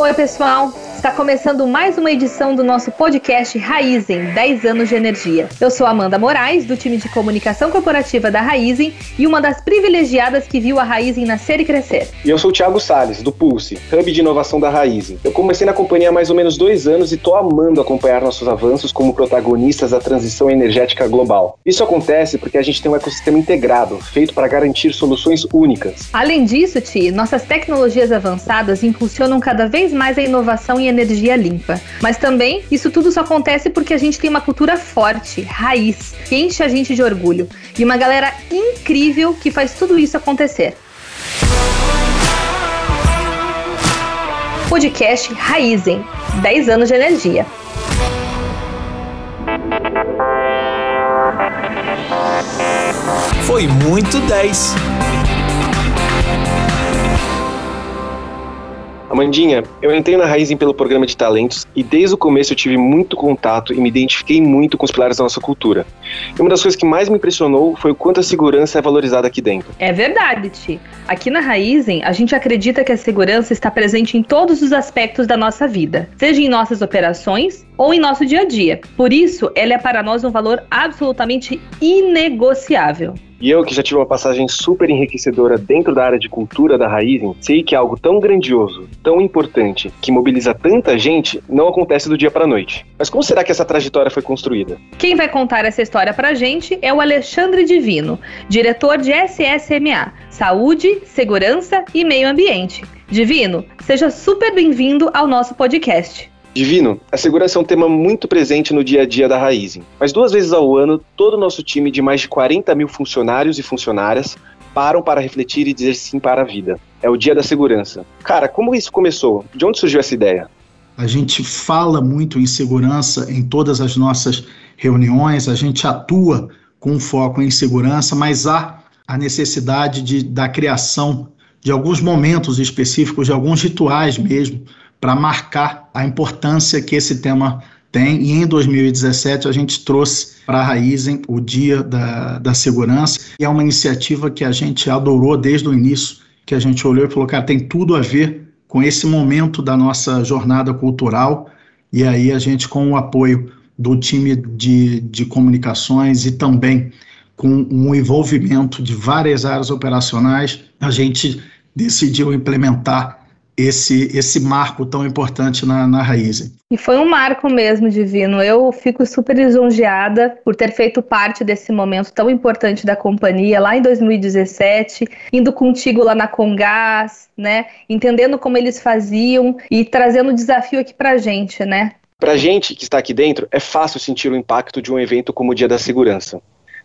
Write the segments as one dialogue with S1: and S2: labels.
S1: Oi, pessoal. Está começando mais uma edição do nosso podcast Raizen 10 anos de energia. Eu sou Amanda Moraes, do time de comunicação corporativa da Raizen e uma das privilegiadas que viu a Raizen nascer e crescer.
S2: E eu sou o Thiago Sales, do Pulse, hub de inovação da Raizen. Eu comecei na companhia há mais ou menos dois anos e estou amando acompanhar nossos avanços como protagonistas da transição energética global. Isso acontece porque a gente tem um ecossistema integrado, feito para garantir soluções únicas.
S1: Além disso, Ti, nossas tecnologias avançadas impulsionam cada vez mais a inovação e energia limpa. Mas também isso tudo só acontece porque a gente tem uma cultura forte, raiz, que enche a gente de orgulho e uma galera incrível que faz tudo isso acontecer. Podcast Raizen 10 anos de energia.
S3: Foi muito 10.
S2: Amandinha, eu entrei na Raizen pelo programa de talentos e desde o começo eu tive muito contato e me identifiquei muito com os pilares da nossa cultura. E uma das coisas que mais me impressionou foi o quanto a segurança é valorizada aqui dentro.
S1: É verdade, Ti. Aqui na Raizen, a gente acredita que a segurança está presente em todos os aspectos da nossa vida, seja em nossas operações ou em nosso dia a dia. Por isso, ela é para nós um valor absolutamente inegociável.
S2: E eu, que já tive uma passagem super enriquecedora dentro da área de cultura da Raizen, sei que algo tão grandioso, tão importante, que mobiliza tanta gente, não acontece do dia para noite. Mas como será que essa trajetória foi construída?
S1: Quem vai contar essa história pra gente é o Alexandre Divino, diretor de SSMA, Saúde, Segurança e Meio Ambiente. Divino, seja super bem-vindo ao nosso podcast.
S2: Divino, a segurança é um tema muito presente no dia a dia da Raizen. Mas duas vezes ao ano, todo o nosso time de mais de 40 mil funcionários e funcionárias param para refletir e dizer sim para a vida. É o dia da segurança. Cara, como isso começou? De onde surgiu essa ideia?
S4: A gente fala muito em segurança em todas as nossas reuniões, a gente atua com foco em segurança, mas há a necessidade de, da criação de alguns momentos específicos, de alguns rituais mesmo, para marcar a importância que esse tema tem. E em 2017 a gente trouxe para a Raizen o Dia da, da Segurança, e é uma iniciativa que a gente adorou desde o início, que a gente olhou e falou, cara, tem tudo a ver com esse momento da nossa jornada cultural, e aí a gente, com o apoio do time de, de comunicações e também com um envolvimento de várias áreas operacionais, a gente decidiu implementar esse, esse marco tão importante na, na raiz.
S1: E foi um marco mesmo, Divino. Eu fico super lisonjeada por ter feito parte desse momento tão importante da companhia lá em 2017, indo contigo lá na Congás, né? Entendendo como eles faziam e trazendo o desafio aqui pra gente, né?
S2: Pra gente que está aqui dentro, é fácil sentir o impacto de um evento como o Dia da Segurança.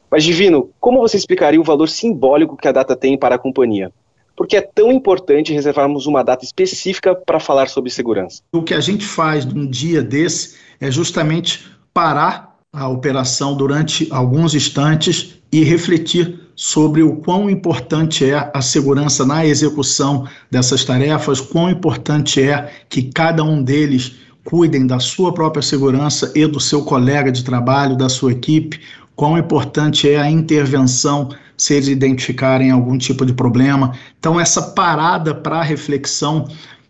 S2: Mas, Divino, como você explicaria o valor simbólico que a data tem para a companhia? porque é tão importante reservarmos uma data específica para falar sobre segurança.
S4: O que a gente faz num dia desse é justamente parar a operação durante alguns instantes e refletir sobre o quão importante é a segurança na execução dessas tarefas, quão importante é que cada um deles cuidem da sua própria segurança e do seu colega de trabalho, da sua equipe, quão importante é a intervenção se eles identificarem algum tipo de problema. Então, essa parada para reflexão,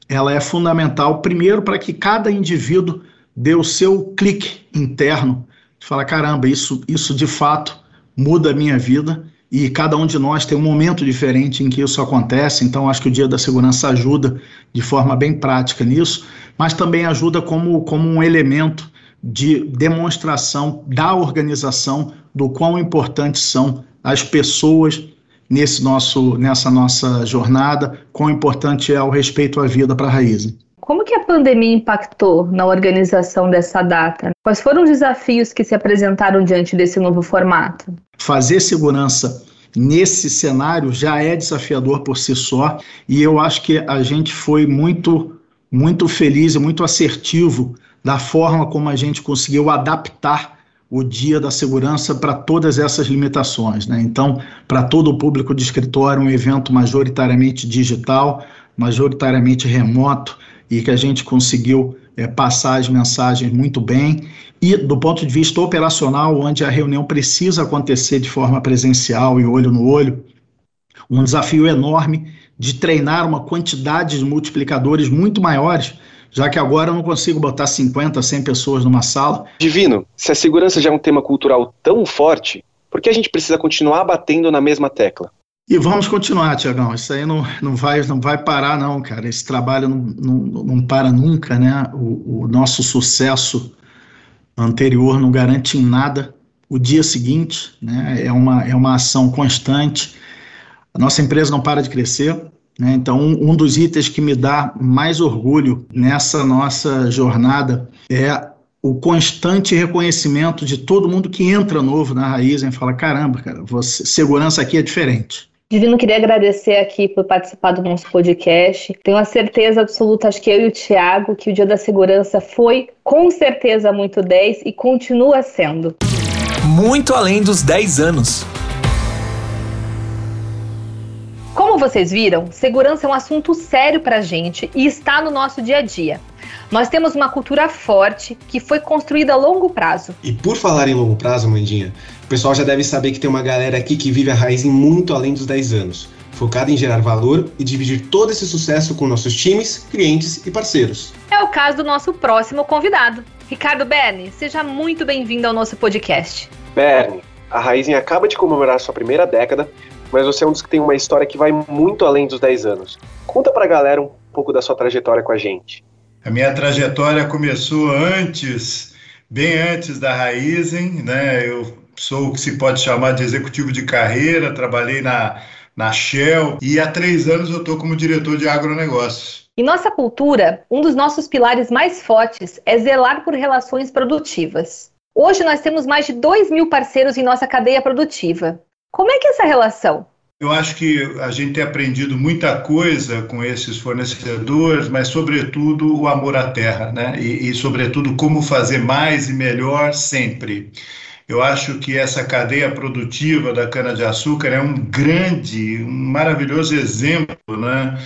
S4: ela é fundamental, primeiro, para que cada indivíduo dê o seu clique interno, de falar, caramba, isso, isso de fato muda a minha vida, e cada um de nós tem um momento diferente em que isso acontece, então acho que o Dia da Segurança ajuda de forma bem prática nisso, mas também ajuda como, como um elemento de demonstração da organização do quão importantes são as pessoas nesse nosso, nessa nossa jornada, quão importante é o respeito à vida para a raiz.
S1: Como que a pandemia impactou na organização dessa data? Quais foram os desafios que se apresentaram diante desse novo formato?
S4: Fazer segurança nesse cenário já é desafiador por si só, e eu acho que a gente foi muito muito feliz e muito assertivo da forma como a gente conseguiu adaptar o dia da segurança para todas essas limitações. Né? Então, para todo o público de escritório, um evento majoritariamente digital, majoritariamente remoto, e que a gente conseguiu é, passar as mensagens muito bem. E do ponto de vista operacional, onde a reunião precisa acontecer de forma presencial e olho no olho, um desafio enorme de treinar uma quantidade de multiplicadores muito maiores já que agora eu não consigo botar 50, 100 pessoas numa sala.
S2: Divino, se a segurança já é um tema cultural tão forte, por que a gente precisa continuar batendo na mesma tecla?
S4: E vamos continuar, Tiagão. Isso aí não, não, vai, não vai parar, não, cara. Esse trabalho não, não, não para nunca, né? O, o nosso sucesso anterior não garante em nada o dia seguinte, né? É uma, é uma ação constante. A nossa empresa não para de crescer, né? Então, um, um dos itens que me dá mais orgulho nessa nossa jornada é o constante reconhecimento de todo mundo que entra novo na raiz e fala: caramba, cara, você, segurança aqui é diferente.
S1: Divino, queria agradecer aqui por participar do nosso podcast. Tenho a certeza absoluta, acho que eu e o Tiago, que o Dia da Segurança foi com certeza muito 10 e continua sendo.
S3: Muito além dos 10 anos.
S1: Como vocês viram, segurança é um assunto sério para a gente e está no nosso dia a dia. Nós temos uma cultura forte que foi construída a longo prazo.
S2: E por falar em longo prazo, Mandinha, o pessoal já deve saber que tem uma galera aqui que vive a raiz em muito além dos 10 anos, focada em gerar valor e dividir todo esse sucesso com nossos times, clientes e parceiros.
S1: É o caso do nosso próximo convidado. Ricardo Berni, seja muito bem-vindo ao nosso podcast.
S2: Berni, a Raizen acaba de comemorar sua primeira década, mas você é um dos que tem uma história que vai muito além dos 10 anos. Conta pra galera um pouco da sua trajetória com a gente.
S5: A minha trajetória começou antes, bem antes da Raizen, né? Eu sou o que se pode chamar de executivo de carreira, trabalhei na, na Shell e há três anos eu estou como diretor de agronegócios.
S1: Em nossa cultura, um dos nossos pilares mais fortes é zelar por relações produtivas. Hoje nós temos mais de 2 mil parceiros em nossa cadeia produtiva. Como é que é essa relação?
S5: Eu acho que a gente tem aprendido muita coisa com esses fornecedores, mas, sobretudo, o amor à terra, né? E, e sobretudo, como fazer mais e melhor sempre. Eu acho que essa cadeia produtiva da cana-de-açúcar é um grande, um maravilhoso exemplo, né?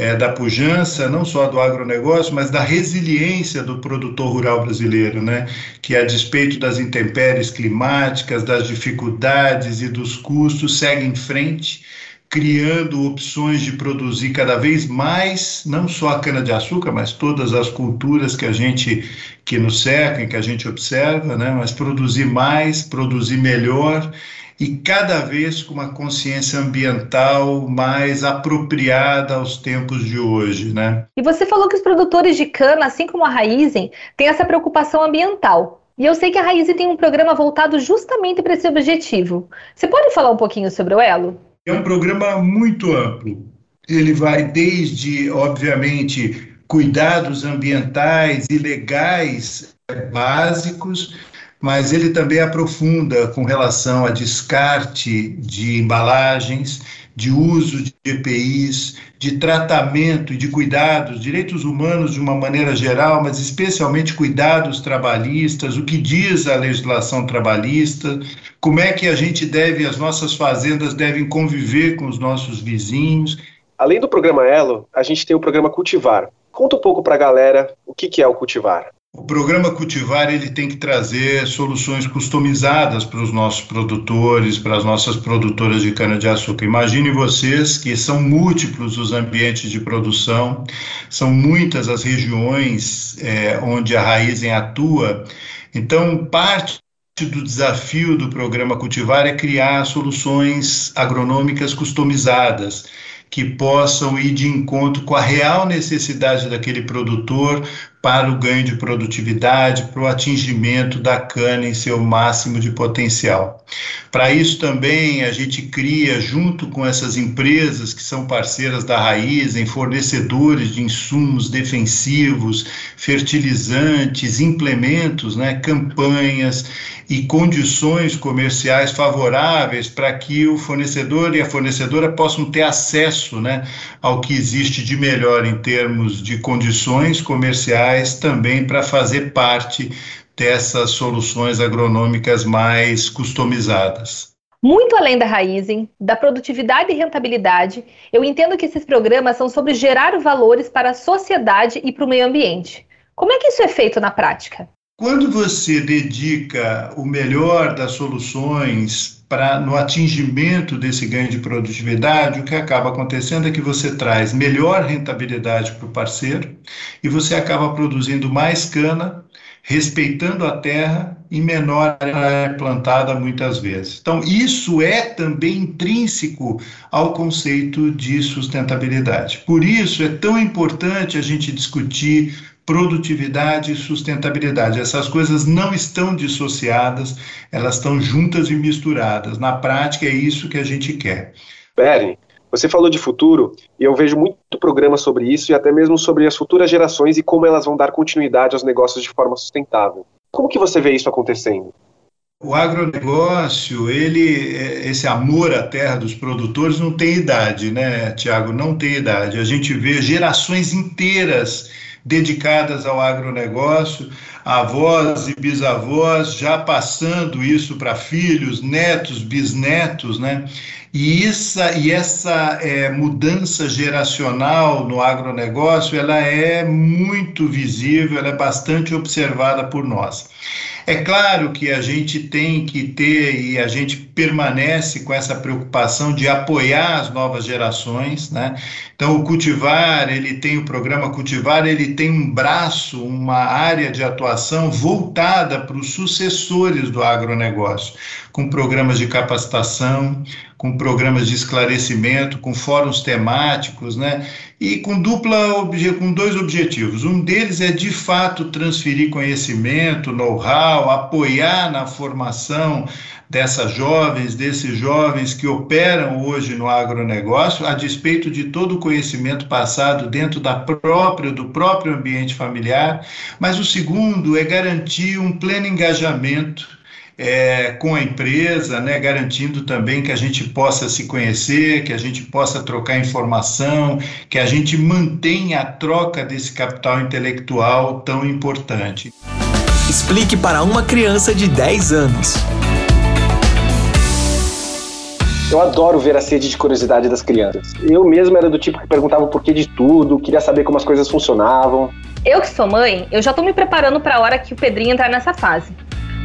S5: É, da pujança, não só do agronegócio, mas da resiliência do produtor rural brasileiro, né? que a despeito das intempéries climáticas, das dificuldades e dos custos, segue em frente criando opções de produzir cada vez mais, não só a cana-de-açúcar, mas todas as culturas que a gente, que nos cercam, que a gente observa, né? mas produzir mais, produzir melhor e cada vez com uma consciência ambiental mais apropriada aos tempos de hoje, né?
S1: E você falou que os produtores de cana, assim como a Raizen, têm essa preocupação ambiental. E eu sei que a Raizen tem um programa voltado justamente para esse objetivo. Você pode falar um pouquinho sobre o Elo?
S5: É um programa muito amplo. Ele vai desde, obviamente, cuidados ambientais e legais básicos, mas ele também aprofunda com relação a descarte de embalagens, de uso de EPIs, de tratamento e de cuidados, direitos humanos de uma maneira geral, mas especialmente cuidados trabalhistas, o que diz a legislação trabalhista, como é que a gente deve, as nossas fazendas devem conviver com os nossos vizinhos.
S2: Além do programa Elo, a gente tem o programa Cultivar. Conta um pouco para a galera o que, que é o Cultivar.
S5: O programa Cultivar ele tem que trazer soluções customizadas para os nossos produtores, para as nossas produtoras de cana-de-açúcar. Imagine vocês que são múltiplos os ambientes de produção, são muitas as regiões é, onde a Raizen atua. Então, parte do desafio do programa Cultivar é criar soluções agronômicas customizadas que possam ir de encontro com a real necessidade daquele produtor para o ganho de produtividade, para o atingimento da cana em seu máximo de potencial. Para isso também a gente cria, junto com essas empresas que são parceiras da raiz, em fornecedores de insumos defensivos, fertilizantes, implementos, né, campanhas e condições comerciais favoráveis para que o fornecedor e a fornecedora possam ter acesso né, ao que existe de melhor em termos de condições comerciais também para fazer parte dessas soluções agronômicas mais customizadas.
S1: Muito além da Raizen, da produtividade e rentabilidade, eu entendo que esses programas são sobre gerar valores para a sociedade e para o meio ambiente. Como é que isso é feito na prática?
S5: Quando você dedica o melhor das soluções para no atingimento desse ganho de produtividade, o que acaba acontecendo é que você traz melhor rentabilidade para o parceiro e você acaba produzindo mais cana, respeitando a terra e menor área plantada muitas vezes. Então, isso é também intrínseco ao conceito de sustentabilidade. Por isso é tão importante a gente discutir produtividade e sustentabilidade. Essas coisas não estão dissociadas, elas estão juntas e misturadas. Na prática, é isso que a gente quer.
S2: Beren, você falou de futuro e eu vejo muito programa sobre isso e até mesmo sobre as futuras gerações e como elas vão dar continuidade aos negócios de forma sustentável. Como que você vê isso acontecendo?
S5: O agronegócio, ele, é, esse amor à terra dos produtores não tem idade, né, Tiago? Não tem idade. A gente vê gerações inteiras dedicadas ao agronegócio, avós e bisavós já passando isso para filhos, netos, bisnetos, né? E essa, e essa é, mudança geracional no agronegócio, ela é muito visível, ela é bastante observada por nós. É claro que a gente tem que ter e a gente permanece com essa preocupação de apoiar as novas gerações, né? Então o cultivar, ele tem o programa cultivar, ele tem um braço, uma área de atuação voltada para os sucessores do agronegócio, com programas de capacitação, com programas de esclarecimento, com fóruns temáticos, né? E com dupla com dois objetivos. Um deles é de fato transferir conhecimento, know-how, apoiar na formação dessas jovens, desses jovens que operam hoje no agronegócio, a despeito de todo o conhecimento passado dentro da própria do próprio ambiente familiar. Mas o segundo é garantir um pleno engajamento é, com a empresa, né, garantindo também que a gente possa se conhecer, que a gente possa trocar informação, que a gente mantenha a troca desse capital intelectual tão importante.
S3: Explique para uma criança de 10 anos.
S2: Eu adoro ver a sede de curiosidade das crianças. Eu mesmo era do tipo que perguntava o porquê de tudo, queria saber como as coisas funcionavam.
S1: Eu que sou mãe, eu já tô me preparando para a hora que o Pedrinho entrar nessa fase.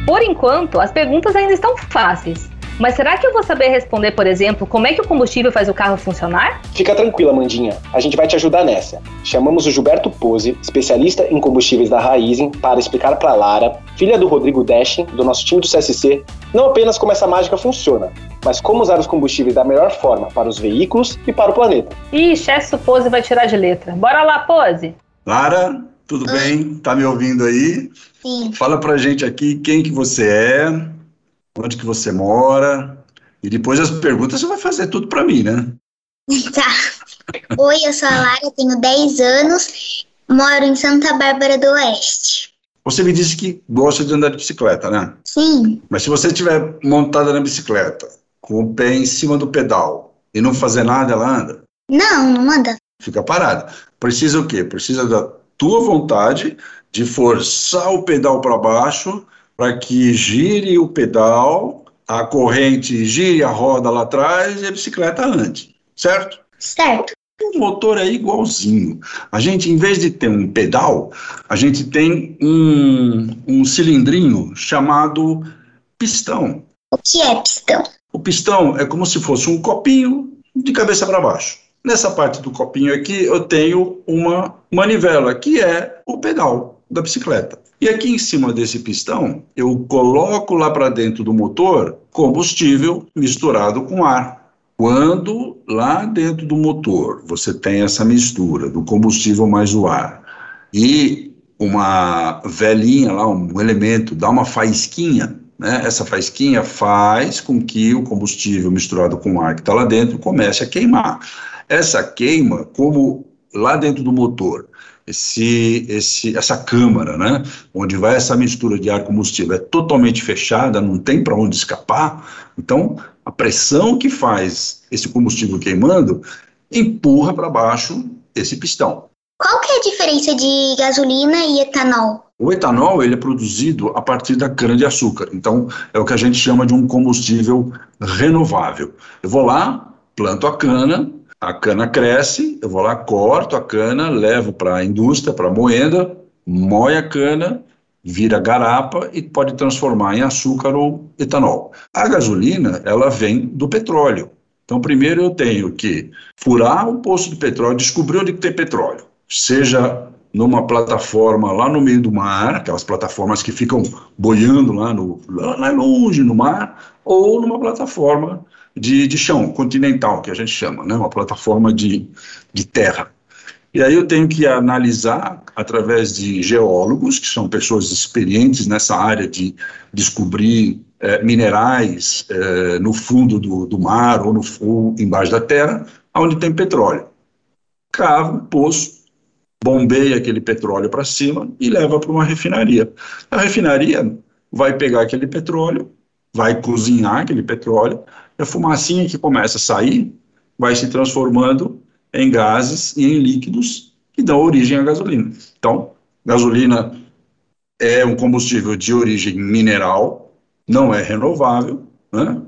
S1: Por enquanto, as perguntas ainda estão fáceis. Mas será que eu vou saber responder, por exemplo, como é que o combustível faz o carro funcionar?
S2: Fica tranquila, Mandinha. A gente vai te ajudar nessa. Chamamos o Gilberto Pose, especialista em combustíveis da Raizen, para explicar para Lara, filha do Rodrigo Deschen, do nosso time do CSC, não apenas como essa mágica funciona, mas como usar os combustíveis da melhor forma para os veículos e para o planeta.
S1: Ixi, essa Pose vai tirar de letra. Bora lá, Pose!
S6: Lara, tudo Oi. bem? Tá me ouvindo aí?
S7: Sim.
S6: Fala pra gente aqui quem que você é, onde que você mora, e depois as perguntas você vai fazer tudo para mim, né?
S7: Tá. Oi, eu sou a Lara, tenho 10 anos, moro em Santa Bárbara do Oeste.
S6: Você me disse que gosta de andar de bicicleta, né?
S7: Sim.
S6: Mas se você estiver montada na bicicleta, com o pé em cima do pedal e não fazer nada, ela anda?
S7: Não, não anda.
S6: Fica parada. Precisa o quê? Precisa da tua vontade de forçar o pedal para baixo para que gire o pedal, a corrente gire a roda lá atrás e a bicicleta ande, certo?
S7: Certo.
S6: O motor é igualzinho. A gente, em vez de ter um pedal, a gente tem um, um cilindrinho chamado pistão.
S7: O que é pistão?
S6: O pistão é como se fosse um copinho de cabeça para baixo. Nessa parte do copinho aqui, eu tenho uma manivela, que é o pedal da bicicleta. E aqui em cima desse pistão, eu coloco lá para dentro do motor combustível misturado com ar. Quando lá dentro do motor você tem essa mistura do combustível mais o ar e uma velhinha lá, um elemento, dá uma faísquinha, né? essa faísquinha faz com que o combustível misturado com o ar que está lá dentro comece a queimar. Essa queima, como lá dentro do motor, esse, esse, essa câmara, né, onde vai essa mistura de ar combustível, é totalmente fechada, não tem para onde escapar. Então, a pressão que faz esse combustível queimando empurra para baixo esse pistão.
S7: Qual que é a diferença de gasolina e etanol?
S6: O etanol ele é produzido a partir da cana de açúcar. Então, é o que a gente chama de um combustível renovável. Eu vou lá, planto a cana, a cana cresce, eu vou lá, corto a cana, levo para a indústria, para a moenda, moe a cana vira garapa e pode transformar em açúcar ou etanol. A gasolina, ela vem do petróleo. Então, primeiro eu tenho que furar o poço de petróleo, descobrir onde tem petróleo, seja numa plataforma lá no meio do mar, aquelas plataformas que ficam boiando lá, no, lá longe no mar, ou numa plataforma de, de chão continental, que a gente chama, né? uma plataforma de, de terra. E aí eu tenho que analisar através de geólogos, que são pessoas experientes nessa área de descobrir é, minerais é, no fundo do, do mar ou, no, ou embaixo da terra, onde tem petróleo. Cava um poço, bombeia aquele petróleo para cima e leva para uma refinaria. A refinaria vai pegar aquele petróleo, vai cozinhar aquele petróleo, a fumacinha que começa a sair vai se transformando em gases e em líquidos que dão origem à gasolina. Então, gasolina é um combustível de origem mineral, não é renovável, né?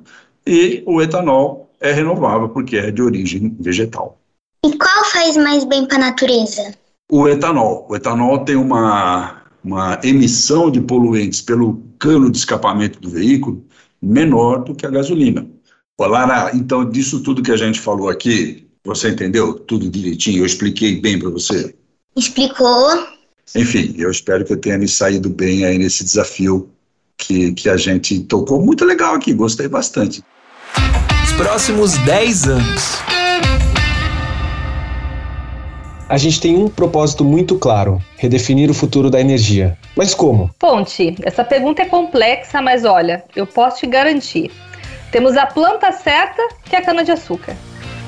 S6: e o etanol é renovável porque é de origem vegetal.
S7: E qual faz mais bem para a natureza?
S6: O etanol. O etanol tem uma, uma emissão de poluentes pelo cano de escapamento do veículo menor do que a gasolina. Lara, então disso tudo que a gente falou aqui, você entendeu tudo direitinho? Eu expliquei bem para você?
S7: Explicou.
S6: Enfim, eu espero que eu tenha me saído bem aí nesse desafio que, que a gente tocou. Muito legal aqui, gostei bastante.
S3: Os próximos 10 anos.
S2: A gente tem um propósito muito claro: redefinir o futuro da energia. Mas como?
S1: Ponte, essa pergunta é complexa, mas olha, eu posso te garantir. Temos a planta certa, que é a cana-de-açúcar.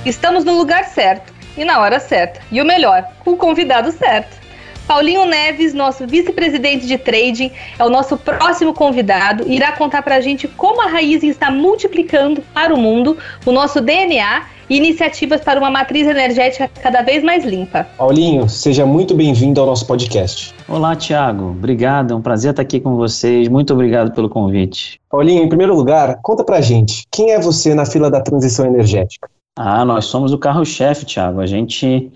S1: Estamos no lugar certo e na hora certa. E o melhor, com o convidado certo. Paulinho Neves, nosso vice-presidente de trading, é o nosso próximo convidado e irá contar para a gente como a Raizen está multiplicando para o mundo o nosso DNA e iniciativas para uma matriz energética cada vez mais limpa.
S2: Paulinho, seja muito bem-vindo ao nosso podcast.
S8: Olá, Tiago. Obrigado, é um prazer estar aqui com vocês. Muito obrigado pelo convite.
S2: Paulinho, em primeiro lugar, conta pra gente, quem é você na fila da transição energética?
S8: Ah, nós somos o carro-chefe, Tiago. A gente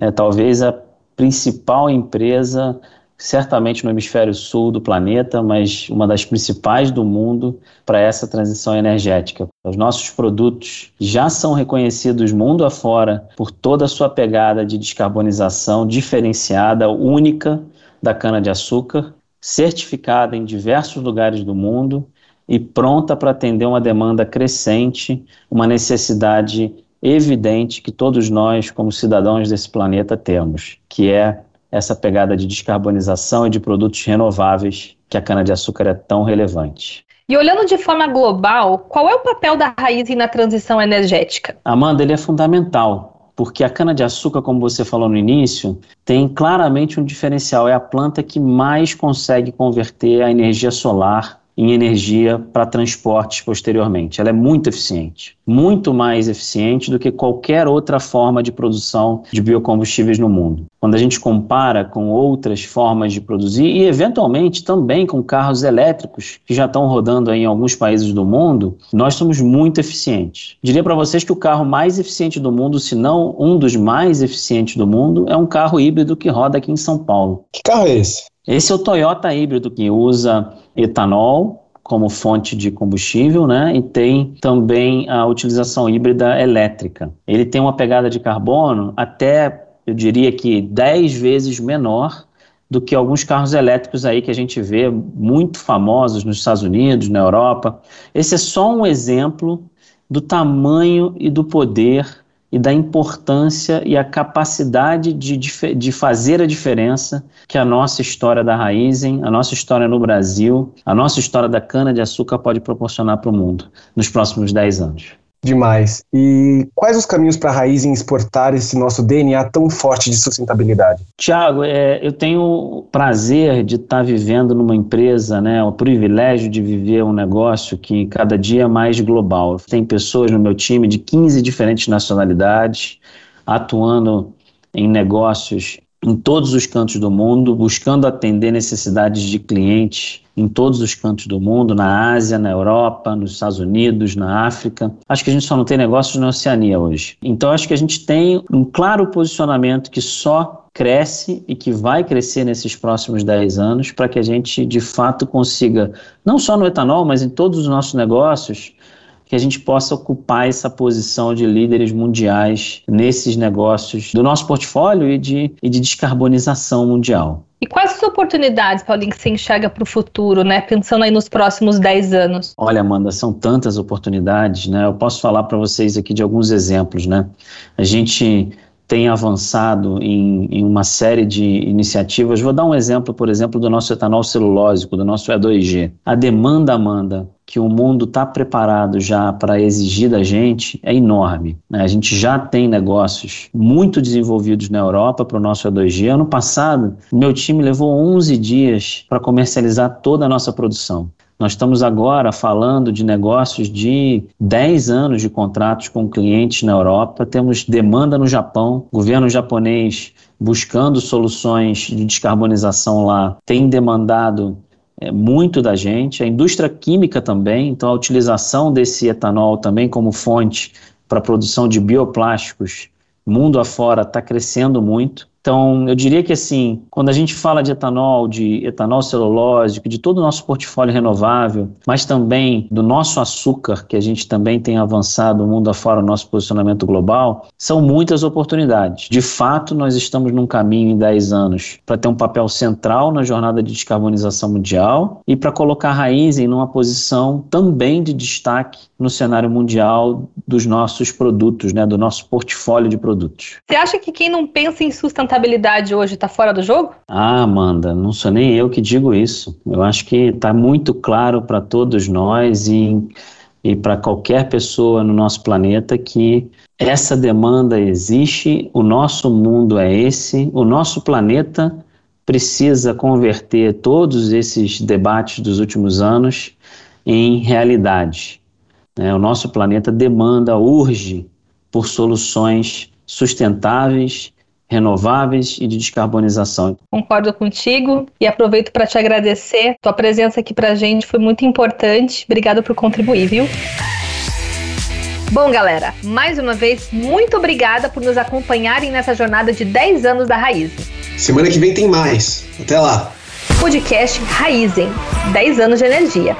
S8: é talvez a principal empresa, certamente no hemisfério sul do planeta, mas uma das principais do mundo para essa transição energética. Os nossos produtos já são reconhecidos mundo afora por toda a sua pegada de descarbonização diferenciada, única da cana-de-açúcar, certificada em diversos lugares do mundo e pronta para atender uma demanda crescente, uma necessidade evidente que todos nós, como cidadãos desse planeta, temos, que é essa pegada de descarbonização e de produtos renováveis que a cana-de-açúcar é tão relevante.
S1: E olhando de forma global, qual é o papel da raiz na transição energética?
S8: Amanda, ele é fundamental, porque a cana-de-açúcar, como você falou no início, tem claramente um diferencial. É a planta que mais consegue converter a energia solar em energia para transportes posteriormente. Ela é muito eficiente, muito mais eficiente do que qualquer outra forma de produção de biocombustíveis no mundo. Quando a gente compara com outras formas de produzir e eventualmente também com carros elétricos que já estão rodando em alguns países do mundo, nós somos muito eficientes. Diria para vocês que o carro mais eficiente do mundo, se não um dos mais eficientes do mundo, é um carro híbrido que roda aqui em São Paulo.
S2: Que carro é esse?
S8: Esse é o Toyota híbrido que usa etanol como fonte de combustível, né? E tem também a utilização híbrida elétrica. Ele tem uma pegada de carbono até, eu diria que 10 vezes menor do que alguns carros elétricos aí que a gente vê muito famosos nos Estados Unidos, na Europa. Esse é só um exemplo do tamanho e do poder e da importância e a capacidade de, de fazer a diferença que a nossa história da Raizen, a nossa história no Brasil, a nossa história da cana-de-açúcar pode proporcionar para o mundo nos próximos 10 anos.
S2: Demais. E quais os caminhos para a Raizen exportar esse nosso DNA tão forte de sustentabilidade?
S8: Tiago, é, eu tenho o prazer de estar tá vivendo numa empresa, né, o privilégio de viver um negócio que cada dia é mais global. Tem pessoas no meu time de 15 diferentes nacionalidades atuando em negócios em todos os cantos do mundo, buscando atender necessidades de clientes em todos os cantos do mundo, na Ásia, na Europa, nos Estados Unidos, na África. Acho que a gente só não tem negócios na Oceania hoje. Então acho que a gente tem um claro posicionamento que só cresce e que vai crescer nesses próximos 10 anos para que a gente de fato consiga, não só no etanol, mas em todos os nossos negócios, que a gente possa ocupar essa posição de líderes mundiais nesses negócios do nosso portfólio e de, e de descarbonização mundial.
S1: E quais as oportunidades, Paulinho, que você enxerga para o futuro, né? Pensando aí nos próximos 10 anos.
S8: Olha, Amanda, são tantas oportunidades, né? Eu posso falar para vocês aqui de alguns exemplos, né? A gente tem avançado em, em, uma série de iniciativas. Vou dar um exemplo, por exemplo, do nosso etanol celulósico, do nosso E2G. A demanda, Amanda, que o mundo está preparado já para exigir da gente é enorme. Né? A gente já tem negócios muito desenvolvidos na Europa para o nosso E2G. Ano passado, meu time levou 11 dias para comercializar toda a nossa produção. Nós estamos agora falando de negócios de 10 anos de contratos com clientes na Europa, temos demanda no Japão, o governo japonês buscando soluções de descarbonização lá tem demandado é, muito da gente, a indústria química também, então a utilização desse etanol também como fonte para a produção de bioplásticos mundo afora está crescendo muito. Então, eu diria que assim, quando a gente fala de etanol, de etanol celulósico, de todo o nosso portfólio renovável, mas também do nosso açúcar, que a gente também tem avançado o mundo afora, o nosso posicionamento global, são muitas oportunidades. De fato, nós estamos num caminho em 10 anos para ter um papel central na jornada de descarbonização mundial e para colocar a raiz em uma posição também de destaque no cenário mundial dos nossos produtos, né, do nosso portfólio de produtos.
S1: Você acha que quem não pensa em sustentabilidade contabilidade hoje está fora do jogo?
S8: Ah, Amanda, não sou nem eu que digo isso. Eu acho que está muito claro para todos nós e, e para qualquer pessoa no nosso planeta que essa demanda existe, o nosso mundo é esse, o nosso planeta precisa converter todos esses debates dos últimos anos em realidade. Né? O nosso planeta demanda, urge por soluções sustentáveis renováveis e de descarbonização.
S1: Concordo contigo e aproveito para te agradecer. Tua presença aqui para a gente foi muito importante. Obrigado por contribuir, viu? Bom, galera, mais uma vez, muito obrigada por nos acompanharem nessa jornada de 10 anos da Raiz.
S2: Semana que vem tem mais. Até lá.
S1: Podcast Raizen 10 anos de energia.